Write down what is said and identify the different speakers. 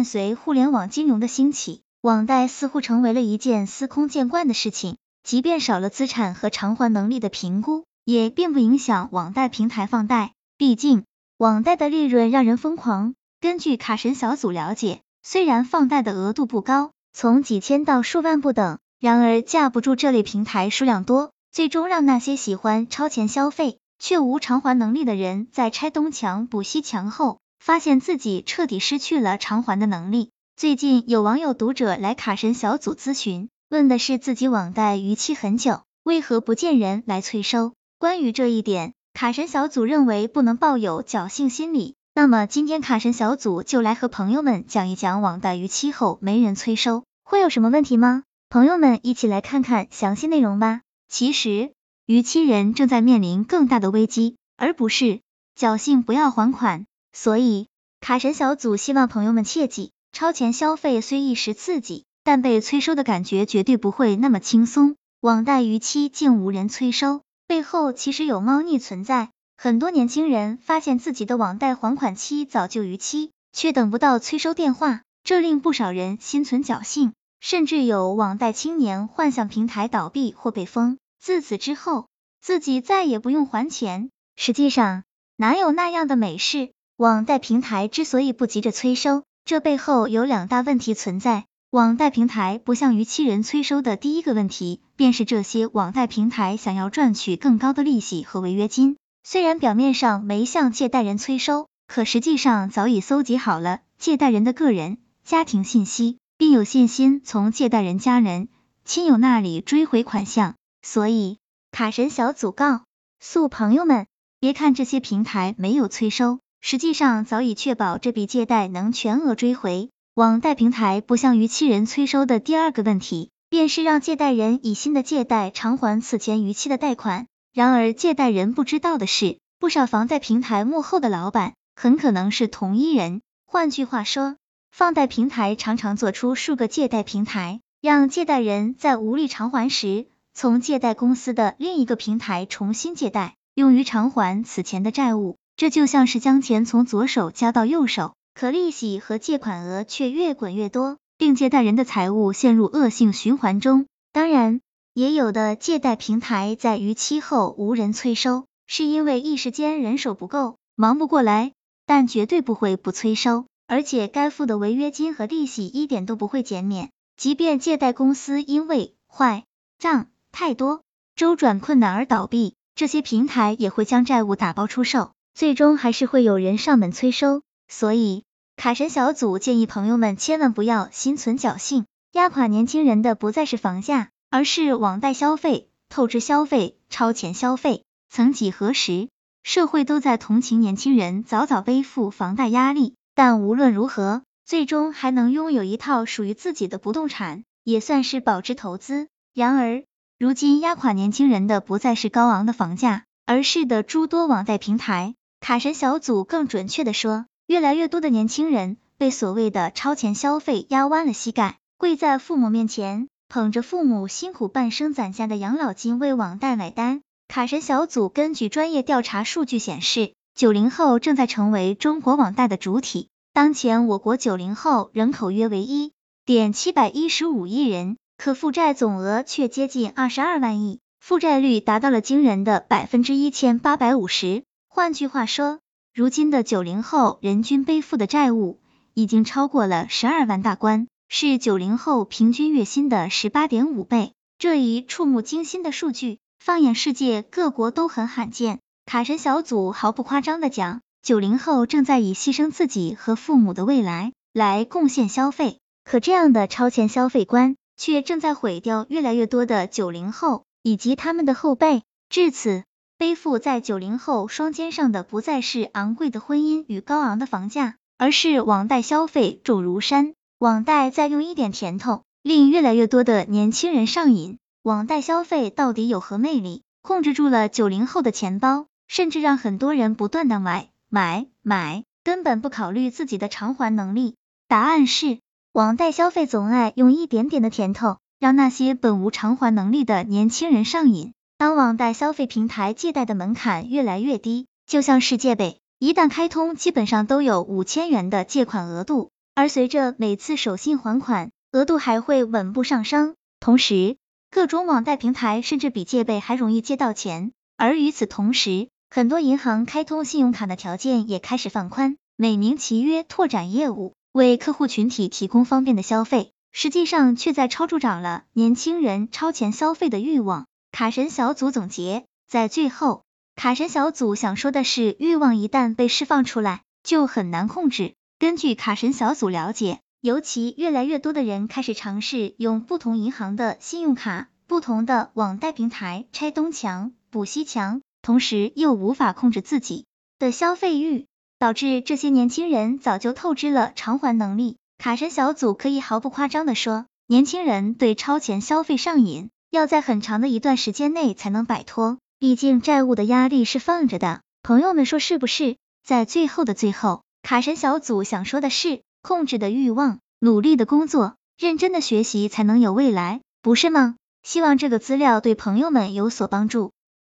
Speaker 1: 伴随互联网金融的兴起，网贷似乎成为了一件司空见惯的事情。即便少了资产和偿还能力的评估，也并不影响网贷平台放贷。毕竟，网贷的利润让人疯狂。根据卡神小组了解，虽然放贷的额度不高，从几千到数万不等，然而架不住这类平台数量多，最终让那些喜欢超前消费却无偿还能力的人在拆东墙补西墙后。发现自己彻底失去了偿还的能力。最近有网友读者来卡神小组咨询，问的是自己网贷逾期很久，为何不见人来催收？关于这一点，卡神小组认为不能抱有侥幸心理。那么今天卡神小组就来和朋友们讲一讲网贷逾期后没人催收会有什么问题吗？朋友们一起来看看详细内容吧。其实逾期人正在面临更大的危机，而不是侥幸不要还款。所以，卡神小组希望朋友们切记，超前消费虽一时刺激，但被催收的感觉绝对不会那么轻松。网贷逾期竟无人催收，背后其实有猫腻存在。很多年轻人发现自己的网贷还款期早就逾期，却等不到催收电话，这令不少人心存侥幸。甚至有网贷青年幻想平台倒闭或被封，自此之后自己再也不用还钱。实际上，哪有那样的美事？网贷平台之所以不急着催收，这背后有两大问题存在。网贷平台不向逾期人催收的第一个问题，便是这些网贷平台想要赚取更高的利息和违约金。虽然表面上没向借贷人催收，可实际上早已搜集好了借贷人的个人、家庭信息，并有信心从借贷人家人、亲友那里追回款项。所以，卡神小组告诉朋友们，别看这些平台没有催收。实际上早已确保这笔借贷能全额追回。网贷平台不向逾期人催收的第二个问题，便是让借贷人以新的借贷偿还此前逾期的贷款。然而借贷人不知道的是，不少房贷平台幕后的老板很可能是同一人。换句话说，放贷平台常常做出数个借贷平台，让借贷人在无力偿还时，从借贷公司的另一个平台重新借贷，用于偿还此前的债务。这就像是将钱从左手加到右手，可利息和借款额却越滚越多，令借贷人的财务陷入恶性循环中。当然，也有的借贷平台在逾期后无人催收，是因为一时间人手不够，忙不过来，但绝对不会不催收，而且该付的违约金和利息一点都不会减免。即便借贷公司因为坏账太多，周转困难而倒闭，这些平台也会将债务打包出售。最终还是会有人上门催收，所以卡神小组建议朋友们千万不要心存侥幸，压垮年轻人的不再是房价，而是网贷消费、透支消费、超前消费。曾几何时，社会都在同情年轻人早早背负房贷压力，但无论如何，最终还能拥有一套属于自己的不动产，也算是保值投资。然而，如今压垮年轻人的不再是高昂的房价，而是的诸多网贷平台。卡神小组更准确的说，越来越多的年轻人被所谓的超前消费压弯了膝盖，跪在父母面前，捧着父母辛苦半生攒下的养老金为网贷买单。卡神小组根据专业调查数据显示，九零后正在成为中国网贷的主体。当前我国九零后人口约为一点七百一十五亿人，可负债总额却接近二十二万亿，负债率达到了惊人的百分之一千八百五十。换句话说，如今的九零后人均背负的债务已经超过了十二万大关，是九零后平均月薪的十八点五倍。这一触目惊心的数据，放眼世界各国都很罕见。卡神小组毫不夸张的讲，九零后正在以牺牲自己和父母的未来来贡献消费，可这样的超前消费观，却正在毁掉越来越多的九零后以及他们的后辈。至此。背负在九零后双肩上的不再是昂贵的婚姻与高昂的房价，而是网贷消费重如山。网贷再用一点甜头，令越来越多的年轻人上瘾。网贷消费到底有何魅力，控制住了九零后的钱包，甚至让很多人不断的买买买，根本不考虑自己的偿还能力。答案是，网贷消费总爱用一点点的甜头，让那些本无偿还能力的年轻人上瘾。当网贷消费平台借贷的门槛越来越低，就像世界杯，一旦开通，基本上都有五千元的借款额度，而随着每次守信还款额度还会稳步上升，同时各种网贷平台甚至比借呗还容易借到钱。而与此同时，很多银行开通信用卡的条件也开始放宽，美名其曰拓展业务，为客户群体提供方便的消费，实际上却在超助长了年轻人超前消费的欲望。卡神小组总结，在最后，卡神小组想说的是，欲望一旦被释放出来，就很难控制。根据卡神小组了解，尤其越来越多的人开始尝试用不同银行的信用卡、不同的网贷平台拆东墙补西墙，同时又无法控制自己的消费欲，导致这些年轻人早就透支了偿还能力。卡神小组可以毫不夸张的说，年轻人对超前消费上瘾，要在很长的一段时间内才能摆脱，毕竟债务的压力是放着的。朋友们说是不是？在最后的最后。卡神小组想说的是，控制的欲望，努力的工作，认真的学习才能有未来，不是吗？希望这个资料对朋友们有所帮助。